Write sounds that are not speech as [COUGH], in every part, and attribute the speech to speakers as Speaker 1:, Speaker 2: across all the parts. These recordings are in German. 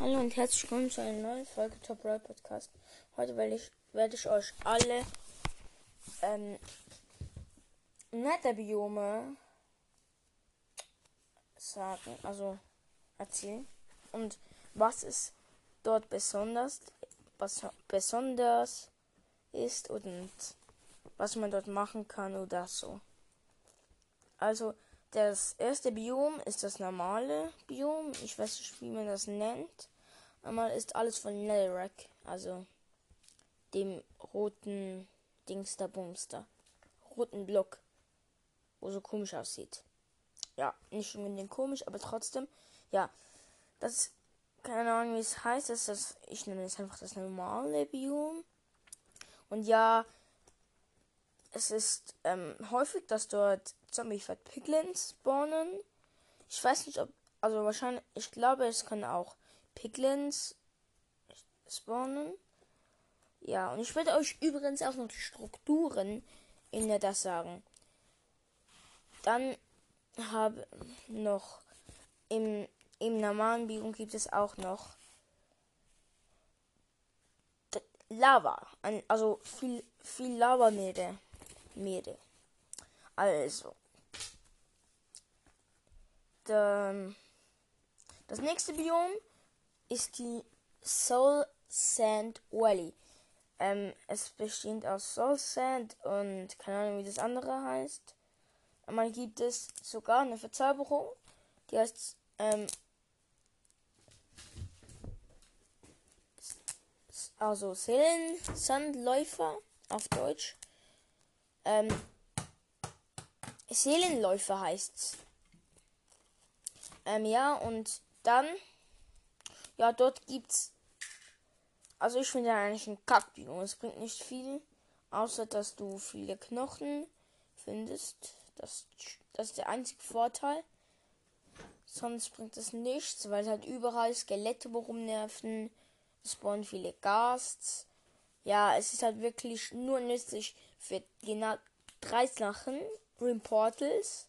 Speaker 1: Hallo und herzlich willkommen zu einer neuen Folge Top Roy Podcast. Heute werde ich, werde ich euch alle ähm, Netherbiome sagen, also erzählen und was es dort besonders, was besonders ist und was man dort machen kann oder so. Also das erste Biom ist das normale Biom. Ich weiß nicht, wie man das nennt. Einmal ist alles von Netherrack, also dem roten Dingster Bumster. Roten Block, wo so komisch aussieht. Ja, nicht unbedingt komisch, aber trotzdem. Ja, das keine Ahnung, wie es heißt. Das ist das, ich nenne es einfach das normale Biom. Und ja, es ist ähm, häufig, dass dort Zombie-Fat Piglins spawnen. Ich weiß nicht, ob. Also wahrscheinlich. Ich glaube, es können auch Piglins spawnen. Ja, und ich werde euch übrigens auch noch die Strukturen in der das sagen. Dann habe noch im, im normalen Biom gibt es auch noch Lava. Also viel, viel Lava-Meere. Meere. Also. Dann, das nächste Biom ist die Soul Sand Valley. Ähm, es besteht aus Soul Sand und keine Ahnung, wie das andere heißt. Einmal gibt es sogar eine Verzauberung, die heißt ähm, also Seelensandläufer auf Deutsch. Ähm, Seelenläufer heißt's. Ähm, ja, und dann, ja, dort gibt's, also ich finde eigentlich ein Kackbiom. Es bringt nicht viel, außer dass du viele Knochen findest. Das, das ist der einzige Vorteil. Sonst bringt es nichts, weil es halt überall Skelette rumnerven. Es spawnen viele Gasts. Ja, es ist halt wirklich nur nützlich für genau drei Sachen. Green Portals.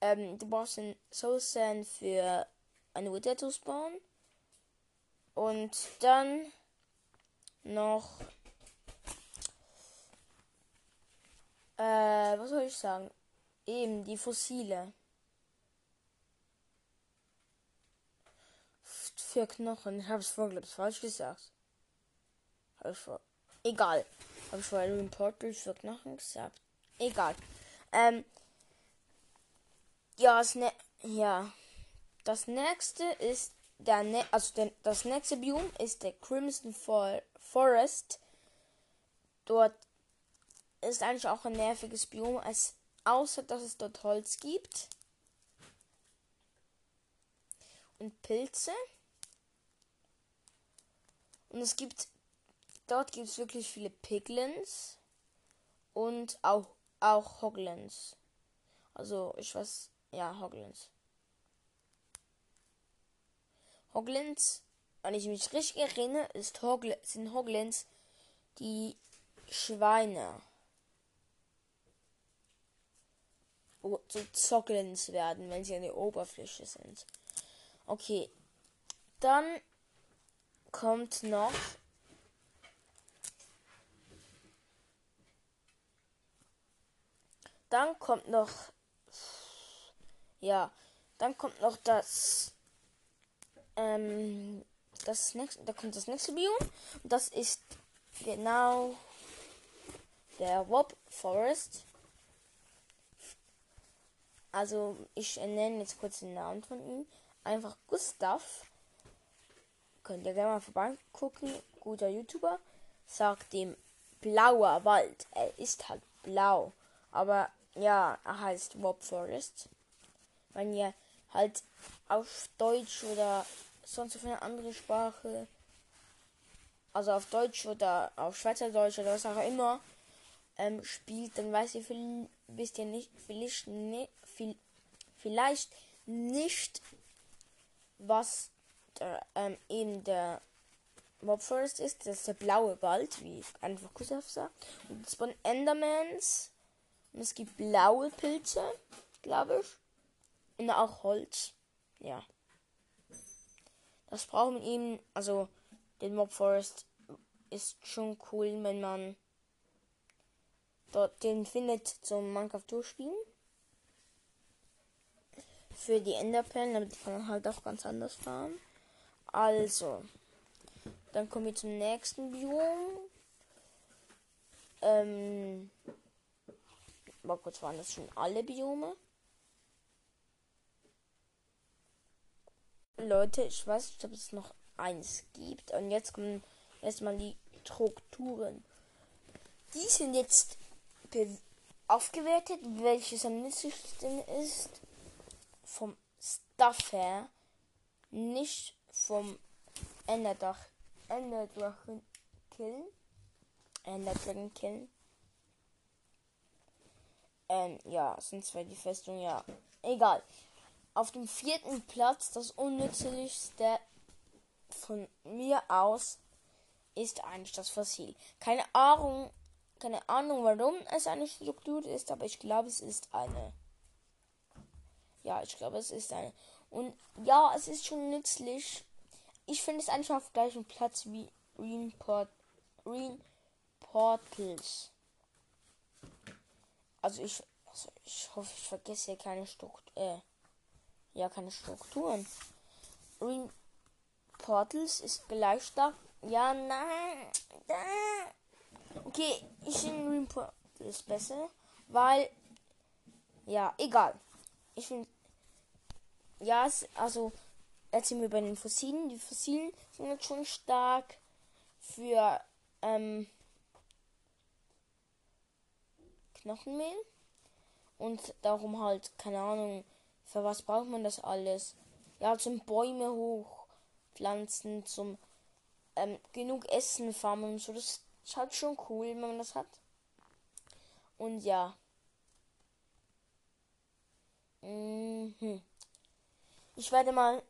Speaker 1: Ähm, du brauchst einen Soul Sand für eine Wither zu spawnen. Und dann noch. Äh, was soll ich sagen? Eben die Fossile. Für Knochen. Ich habe es vorgelassen, falsch gesagt. Ich vor. Egal. Habe ich vorher Green Portals für Knochen gesagt. Egal. Ähm, ja, das, ne ja, das nächste ist der, ne also der, das nächste Biom ist der Crimson For Forest. Dort ist eigentlich auch ein nerviges Biom, als außer dass es dort Holz gibt und Pilze. Und es gibt dort gibt es wirklich viele Piglins und auch auch Hoglins. Also, ich weiß, ja, Hoglins. Hoglins, wenn ich mich richtig erinnere, ist Hogl sind Hoglins die Schweine. zu Zocklins werden, wenn sie an der Oberfläche sind. Okay. Dann kommt noch Dann kommt noch. Ja. Dann kommt noch das. Ähm, das nächste. Da kommt das nächste Biom. Das ist genau der Wob Forest. Also ich nenne jetzt kurz den Namen von ihm. Einfach Gustav. Könnt ihr gerne mal vorbeigucken. Guter YouTuber. Sagt dem blauer Wald. Er ist halt blau. Aber ja, er heißt Mob Forest. Wenn ihr halt auf Deutsch oder sonst auf eine andere Sprache, also auf Deutsch oder auf Schweizerdeutsch oder was auch immer, ähm, spielt, dann weiß ihr, viel, wisst ihr nicht, vielleicht, ne, viel, vielleicht nicht, was der, ähm, eben der Mob Forest ist. Das ist der blaue Wald, wie einfach Kusaf sagt. Und das von Endermans und es gibt blaue Pilze, glaube ich. Und auch Holz. Ja. Das braucht man eben, also den Mob Forest ist schon cool, wenn man dort den findet zum Minecraft durchspielen. Für die Enderperlen, damit kann man halt auch ganz anders fahren. Also, dann kommen wir zum nächsten Biom. Ähm, mal kurz waren das schon alle Biome. Leute, ich weiß nicht, ob es noch eins gibt. Und jetzt kommen erstmal die Strukturen. Die sind jetzt aufgewertet, welches am nützlichsten ist. Vom Stuff her. Nicht vom Enderdach. Enderdrachen killen. Enderdrachen killen. Ähm, ja, sind zwar die Festung, ja. Egal. Auf dem vierten Platz, das unnützlichste von mir aus, ist eigentlich das Fossil. Keine Ahnung, keine Ahnung, warum es eine Struktur ist, aber ich glaube, es ist eine. Ja, ich glaube, es ist eine. Und ja, es ist schon nützlich. Ich finde es eigentlich auf gleichem Platz wie Reen, Port Reen Portals. Also ich, also ich hoffe, ich vergesse keine Struktur. Äh, ja, keine Strukturen. Reen Portals ist gleich stark. Ja, nein. Okay, ich finde Reen Portals besser, weil ja, egal. Ich finde ja, also sind wir bei den Fossilen. Die Fossilen sind jetzt schon stark für ähm, Knochenmehl. Und darum halt, keine Ahnung, für was braucht man das alles? Ja, zum Bäume hochpflanzen, zum ähm, genug Essen farmen und so. Das ist halt schon cool, wenn man das hat. Und ja. Mhm. Ich werde mal.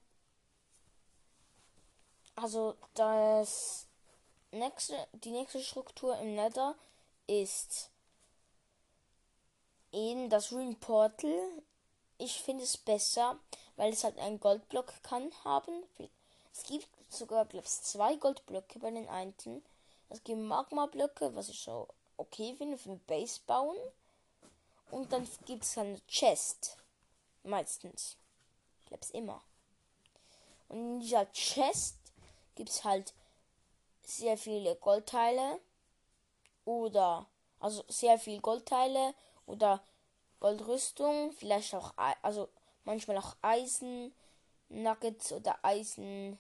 Speaker 1: Also das nächste, die nächste Struktur im Nether ist eben das Rune Portal. Ich finde es besser, weil es halt einen Goldblock kann haben. Es gibt sogar, glaube ich, zwei Goldblöcke bei den einen. Es gibt Magma-Blöcke, was ich so okay finde für Base bauen. Und dann gibt es eine Chest. Meistens. Ich glaube es immer. Und in dieser Chest gibt es halt sehr viele Goldteile. Oder, also sehr viel Goldteile oder Goldrüstung, vielleicht auch, also manchmal auch Eisen Nuggets oder Eisen,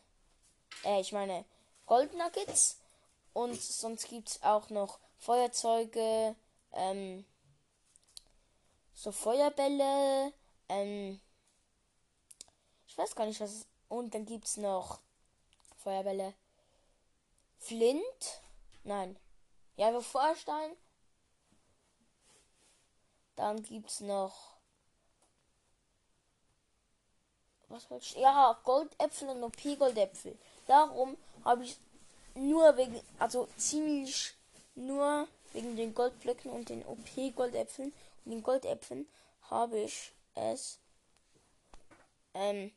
Speaker 1: äh, ich meine Gold Nuggets. Und sonst gibt es auch noch Feuerzeuge, ähm, so Feuerbälle, ähm, ich weiß gar nicht was, und dann gibt es noch Feuerbälle, Flint, nein, ja, Feuerstein dann gibt's noch. Was wollte ich? Ja, Goldäpfel und OP-Goldäpfel. Darum habe ich nur wegen, also ziemlich nur wegen den Goldblöcken und den OP-Goldäpfeln und den Goldäpfeln habe ich es ähm,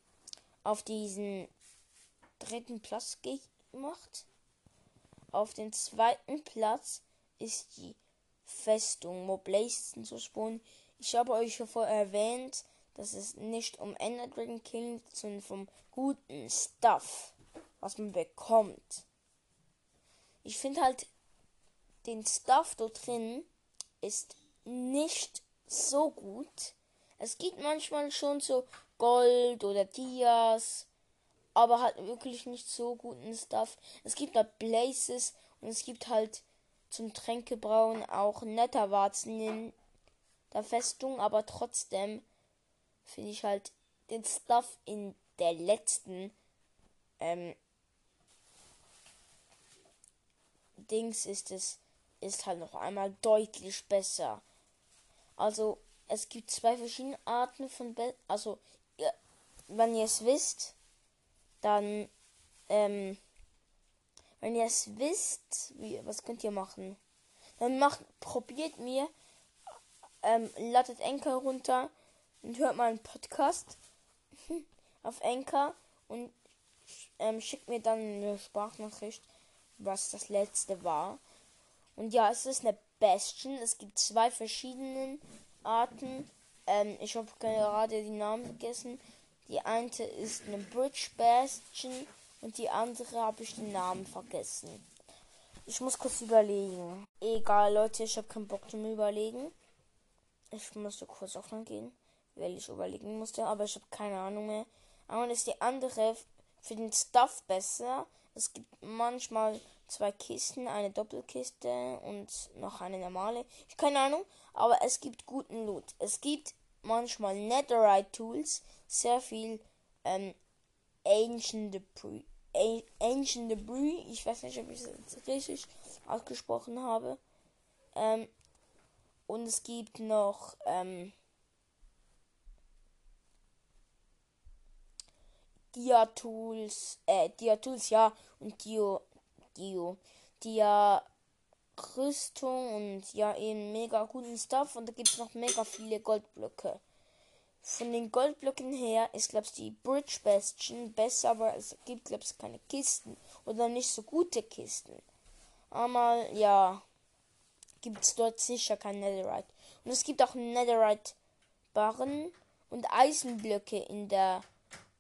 Speaker 1: auf diesen dritten Platz gemacht. Auf den zweiten Platz ist die Festung Moblazen zu spawnen. Ich habe euch zuvor erwähnt, dass es nicht um Ender Dragon geht, sondern vom guten Stuff, was man bekommt. Ich finde halt, den Stuff dort drin ist nicht so gut. Es gibt manchmal schon so Gold oder Dias, aber halt wirklich nicht so guten Stuff. Es gibt da Blazes und es gibt halt zum Tränkebrauen auch netter Warzen in der Festung, aber trotzdem finde ich halt den Stuff in der letzten ähm, Dings ist es ist halt noch einmal deutlich besser. Also es gibt zwei verschiedene Arten von Be also ja, wenn ihr es wisst, dann ähm, wenn ihr es wisst, wie, was könnt ihr machen? Dann macht, probiert mir, ähm, ladet Enker runter und hört mal einen Podcast [LAUGHS] auf Enker und ähm, schickt mir dann eine Sprachnachricht, was das letzte war. Und ja, es ist eine Bastion. Es gibt zwei verschiedene Arten. Ähm, ich habe gerade die Namen vergessen. Die eine ist eine Bridge Bastion und die andere habe ich den Namen vergessen. Ich muss kurz überlegen. Egal, Leute, ich habe keinen Bock zum Überlegen. Ich musste kurz offline gehen, weil ich überlegen musste, aber ich habe keine Ahnung mehr. Aber ist die andere für den Stuff besser. Es gibt manchmal zwei Kisten, eine Doppelkiste und noch eine normale. Ich keine Ahnung, aber es gibt guten Loot. Es gibt manchmal Netherite Tools, sehr viel ähm, Ancient Debris. Ancient Debris, ich weiß nicht, ob ich es richtig ausgesprochen habe. Ähm, und es gibt noch ähm, Dia-Tools, äh, Dia-Tools, ja, und Dio, Dio, Dia Rüstung und ja, eben mega guten Stuff und da gibt es noch mega viele Goldblöcke. Von den Goldblöcken her ist, glaube ich, die Bridge Bastion besser, aber es gibt, glaube ich, keine Kisten oder nicht so gute Kisten. Aber ja, gibt es dort sicher kein Netherite. Und es gibt auch Netherite-Barren und Eisenblöcke in der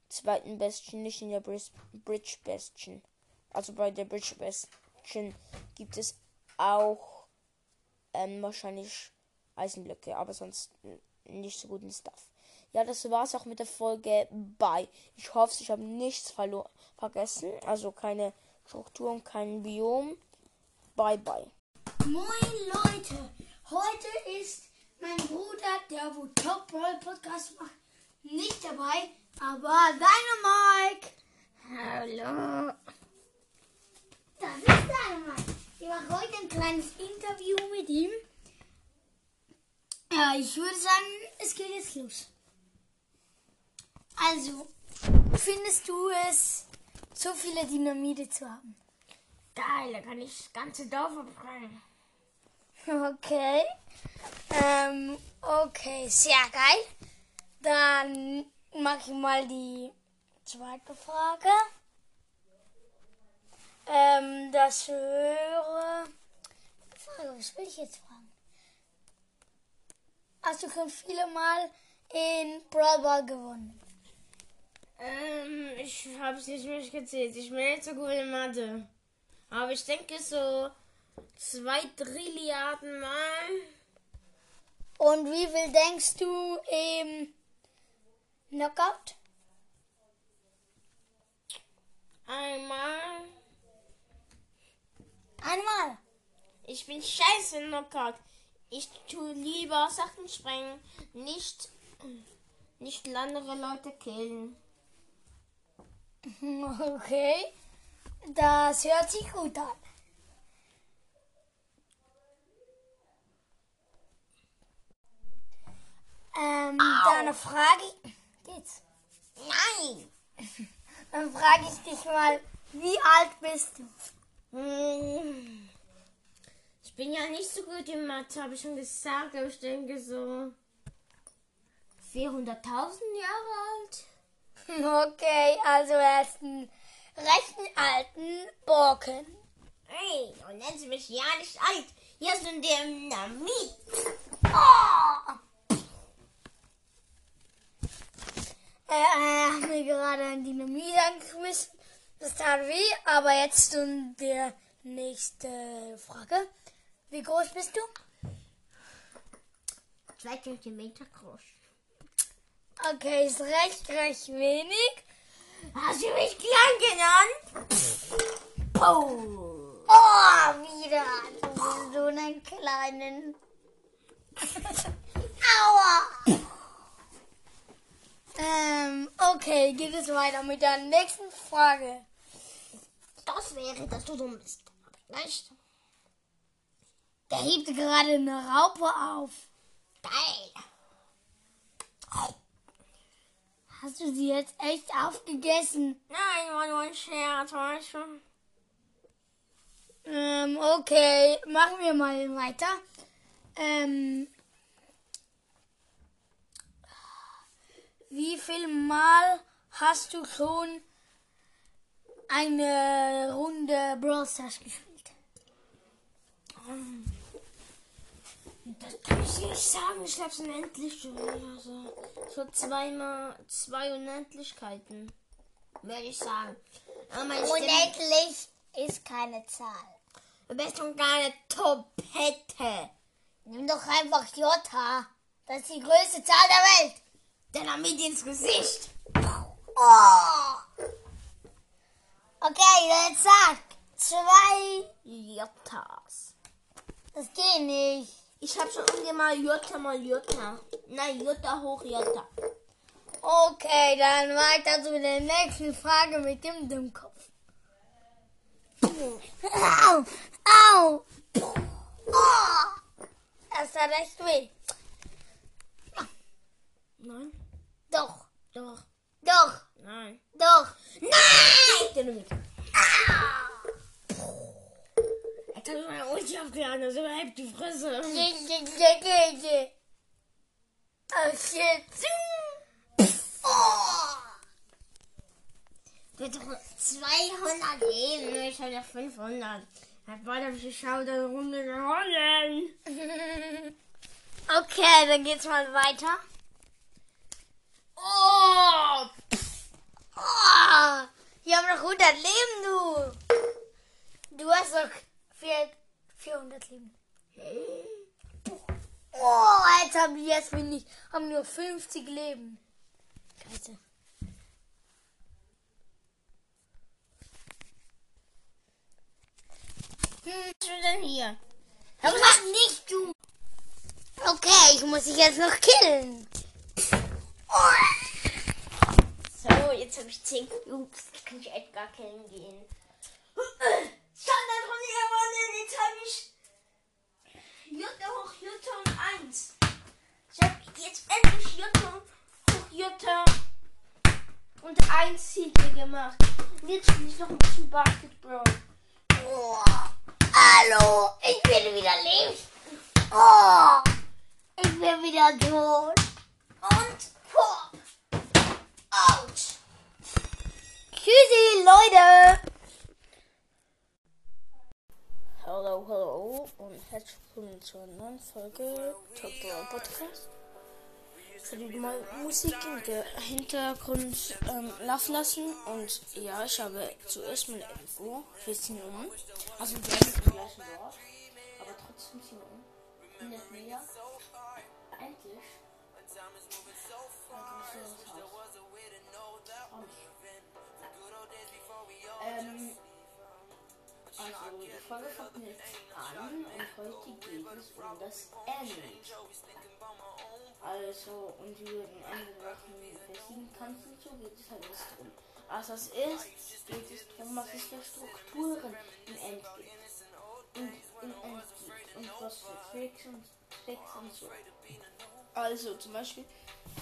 Speaker 1: zweiten Bastion, nicht in der Bridge Bastion. Also bei der Bridge Bastion gibt es auch ähm, wahrscheinlich Eisenblöcke, aber sonst nicht so guten Stuff. Ja, das war's auch mit der Folge. Bye. Ich hoffe, ich habe nichts vergessen. Also keine Struktur und kein Biom. Bye, bye.
Speaker 2: Moin Leute, heute ist mein Bruder, der wo Top Roll Podcast macht, nicht dabei, aber deine Mike.
Speaker 1: Hallo.
Speaker 2: Das ist deine Mike. Ich mache heute ein kleines Interview mit ihm. Ja, ich würde sagen, es geht jetzt los. Also, findest du es, so viele Dynamite zu haben?
Speaker 1: Geil, da kann ich das ganze Dorf abbrennen.
Speaker 2: Okay. Ähm, okay, sehr geil. Dann mache ich mal die zweite Frage. Ähm, das höre. Frage, was will ich jetzt fragen? Hast du schon viele Mal in Brawl Ball gewonnen?
Speaker 1: Ähm, ich habe es nicht mehr gezählt. Ich bin nicht so gut in Mathe. Aber ich denke so zwei Trilliarden Mal.
Speaker 2: Und wie viel denkst du im Knockout?
Speaker 1: Einmal.
Speaker 2: Einmal.
Speaker 1: Ich bin scheiße in Knockout. Ich tue lieber Sachen sprengen, nicht, nicht andere Leute killen. [LAUGHS]
Speaker 2: Okay, das hört sich gut an. Ähm, dann frage ich. Geht's?
Speaker 1: Nein! [LAUGHS]
Speaker 2: Dann frage ich dich mal, wie alt bist du?
Speaker 1: Ich bin ja nicht so gut in Mathe, habe ich schon gesagt, aber ich denke so 400.000 Jahre alt.
Speaker 2: Okay, also er ist ein recht alten Borken.
Speaker 1: Hey, und nennen Sie mich ja nicht alt. Hier sind Dynamit.
Speaker 2: Oh! Er hat mir gerade ein Dynamit angeschmissen. Das tat weh, aber jetzt zum der nächste Frage. Wie groß bist du?
Speaker 1: Zwei Zentimeter groß.
Speaker 2: Okay, ist recht, recht wenig.
Speaker 1: Hast du mich klein genannt?
Speaker 2: Oh, oh wieder. Du bist so einen kleinen. Aua. Ähm, okay, geht es weiter mit der nächsten Frage.
Speaker 1: Das wäre, dass du dumm bist. Nicht.
Speaker 2: Der hebt gerade eine Raupe auf.
Speaker 1: Geil.
Speaker 2: Hast du sie jetzt echt aufgegessen?
Speaker 1: Nein, war nur ein Scherz, weißt du?
Speaker 2: Ähm, okay, machen wir mal weiter. Ähm, wie viel Mal hast du schon eine Runde Brawl Stars gespielt.
Speaker 1: Das kann ich nicht sagen. Ich hab's unendlich schon wieder so. So zweimal zwei Unendlichkeiten. Würde ich sagen. Aber Stimme-
Speaker 2: Unendlich ist keine Zahl.
Speaker 1: Du bist doch keine Topette.
Speaker 2: Nimm doch einfach Jota. Das ist die größte Zahl der Welt.
Speaker 1: Dann damit ins Gesicht.
Speaker 2: Oh. Okay, jetzt sag. Zwei.
Speaker 1: Jotas.
Speaker 2: Das geht nicht.
Speaker 1: Ich hab schon ungefähr mal Jota mal Jota. Nein, Jota hoch Jota.
Speaker 2: Okay, dann weiter zu der nächsten Frage mit dem Dummkopf. Au! Au! Oh. Das hat echt weh.
Speaker 1: Nein.
Speaker 2: Doch,
Speaker 1: Doch.
Speaker 2: doch,
Speaker 1: Nein.
Speaker 2: doch.
Speaker 1: Nein! Damit. Hab ich meine Ulti aufgeladen, also überhaupt die Fresse.
Speaker 2: Oh. Oh.
Speaker 1: Doch 200 Leben. Ich hab ja 500. Hat die Schau der Runde gewonnen. [LAUGHS]
Speaker 2: Okay, dann geht's mal weiter.
Speaker 1: Oh!
Speaker 2: Oh, wir haben noch 100 Leben, du. Du hast doch 400 Leben. Oh, jetzt die jetzt wenig, haben nur 50 Leben. Scheiße.
Speaker 1: Was ist denn hier?
Speaker 2: Aber was nicht, du. Okay, ich muss dich jetzt noch killen.
Speaker 1: So, jetzt habe ich 10 Cubes. Jetzt kann ich Edgar killen gehen. Standard von gewonnen. Jetzt habe ich Jutta hoch Jutta und 1. Ich habe jetzt endlich Jutta hoch Jutta und 1 Siege gemacht. Und jetzt spiele ich noch ein bisschen Basketball.
Speaker 2: Oh, hallo, ich bin wieder leben. Oh, ich bin wieder tot.
Speaker 1: Und Pop. Out.
Speaker 2: Tschüssi, Leute.
Speaker 1: Hallo, hallo und herzlich willkommen zu einer neuen Folge Top Brawl Podcast. Ich werde mal Musik im Hintergrund ähm, laufen lassen und ja, ich habe zuerst mal 11 Uhr, wir ziehen um. Also wir sind im gleichen Dorf, aber trotzdem ziehen wir um. 100 Meter. Endlich. Ähm, also, die Folge fängt jetzt an und heute geht es um das End. Also, und über den Ende Sachen besiegen kannst du so geht es halt nicht drum. Also, was das ist, geht es drum, was es für Strukturen im End gibt. Und im End gibt. Und was für Tricks und Tricks und so. Also, zum Beispiel,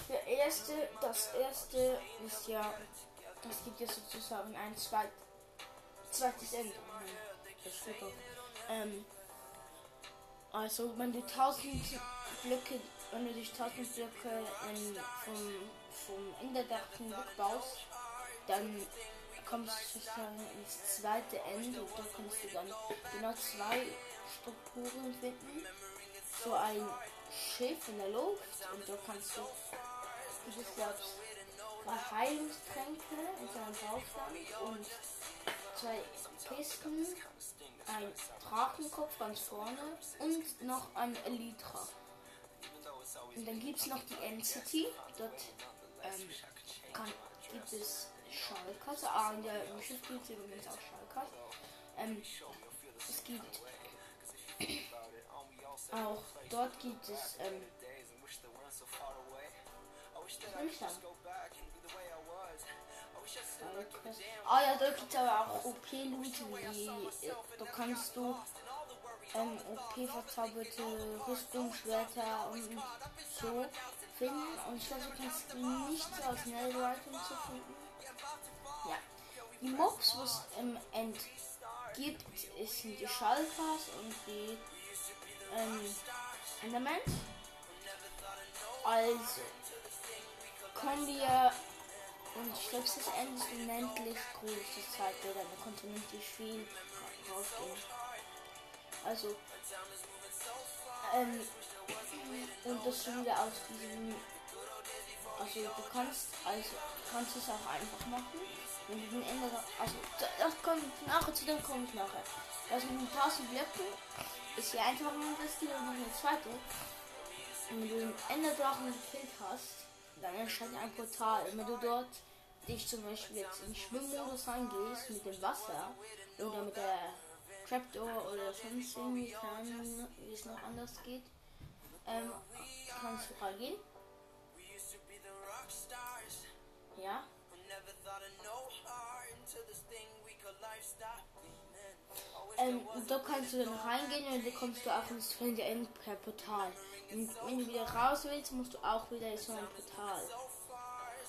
Speaker 1: der erste, das erste ist ja, das gibt ja sozusagen ein zweites. 20 Cent. Das steht doch. Ähm, also, wenn du 1000 Blöcke, wenn du dich 1000 Blöcke ähm, vom, vom Enderdachten baust, dann kommst du sozusagen ins zweite Ende und da kannst du dann genau zwei Strukturen finden. So ein Schiff in der Luft und da kannst du, du glaubst, Heilungstränke in seinem Baustand und zwei Kisten, ein Drachenkopf ganz vorne und noch ein Elytra. Und dann gibt es noch die End-City. Dort ähm, kann, gibt es Schalkas. Ah, in der Schiff gibt es übrigens auch Schalkas. Ähm, es gibt [CLEARS THROAT] auch dort gibt es ähm, was Ah ja, dort gibt es aber auch OP-Loot da kannst du ähm, OP-verzauberte Rüstungsschwerter und so finden. Und ich glaube, du kannst nichts aus Netherite und so finden. Ja. Die Mobs, was im End gibt, ist die Schalkas und die ähm, Endermans. Also kommen wir Und ich glaube, es ist endlich groß, die Zeit, oder? Da konnte nicht viel rausgehen. Also, ähm, und das wieder aus diesem, also du kannst, also kannst es auch einfach machen. Wenn du den Ende, also das kommt nachher, zu dem komme ich nachher. Also mit den 1000 Blöcken ist hier einfach nur das Ding und noch eine zweite. Und wenn du den Enderdrachen gekillt hast, dann erscheint ein Portal. Wenn du dort dich zum Beispiel jetzt in Schwimmmodus reingehst mit dem Wasser oder mit der Trapdoor oder sonst irgendwie, wie es noch anders geht, ähm, kannst du reingehen. Ja. Ähm, da kannst du dann reingehen und dann kommst du auch ins Friendly End per Portal. Und wenn du wieder raus willst, musst du auch wieder in so ein Portal.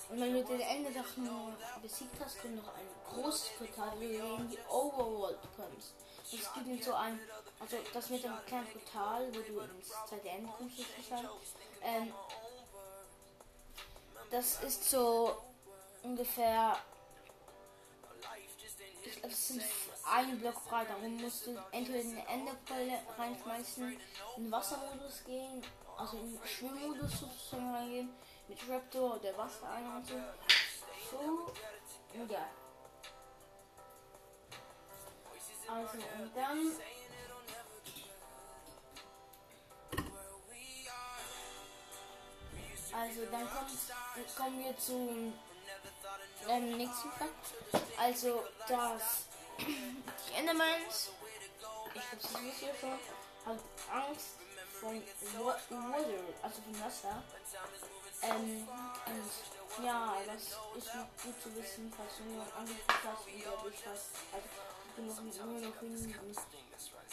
Speaker 1: Und wenn du den Ende noch besiegt hast, kommt noch ein großes Portal, wo du in die Overworld kommst. Es gibt so ein, also das mit dem kleinen Portal, wo du ins zweite Ende kommst sozusagen. Ähm, das ist so ungefähr, ich glaube, es sind ein Block breit. Darum musst du entweder in den Enderquelle reinschmeißen, in Wassermodus gehen, also in Schwimmmodus sozusagen reingehen, mit Raptor oder Wasser ein und so. So, ja. Also, und dann. Also, dann kommt, kommen wir zum ähm, nächsten Fakt. Also, das die Endermans, ich glaube, das wisst ihr schon, haben Angst von Water, also vom Wasser. Ähm, und ja, das ist noch gut zu wissen, falls du nur angeguckt hast und dadurch hast, also du noch nur noch in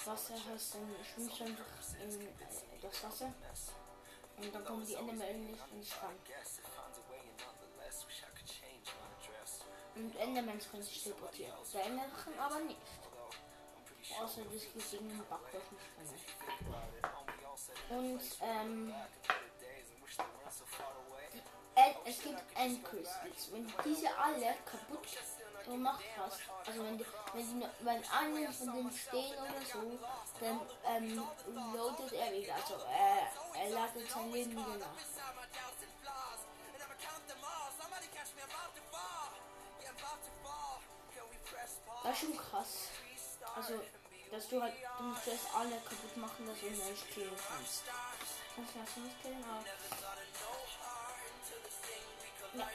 Speaker 1: Wasser hast, dann schwimmst du einfach in das Wasser. Und dann kommen die Endermen nicht ins Schrank. Und Endermans können sich teleportieren. Der Enderdrachen aber nicht. Außer das gegen den Backwerk nicht Und ähm, die, es gibt Endcrystals. Wenn diese alle kaputt gemacht hast, also wenn, die, wenn, die, wenn eine von denen stehen oder so, dann ähm, loadet er wieder. Also er, er ladet sein Leben wieder nach. Das ist schon krass. Also, dass du halt, du musst erst alle kaputt machen, dass du nicht killen kannst. Kannst du das nicht killen, aber. Ja.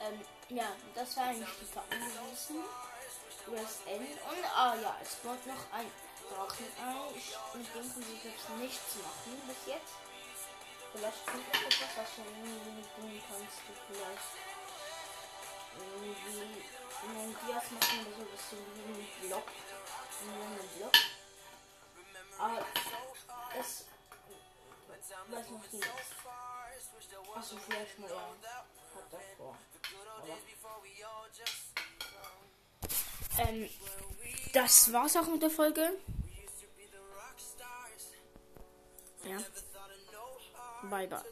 Speaker 1: Ähm, ja, das war eigentlich die gewesen. Rest End. Und, ah ja, es kommt noch ein Drachen ein. Ich, mit dem kann ich nichts machen bis jetzt. Vielleicht kommt auch etwas, was du tun kannst. Du vielleicht irgendwie einen Dias machen oder so, dass du einen Block, einen Block. Aber es weiß noch nicht. Achso, vielleicht mal ja. Hat davor. Aber. Ähm, das war's auch mit der Folge. Ja. Bye bye.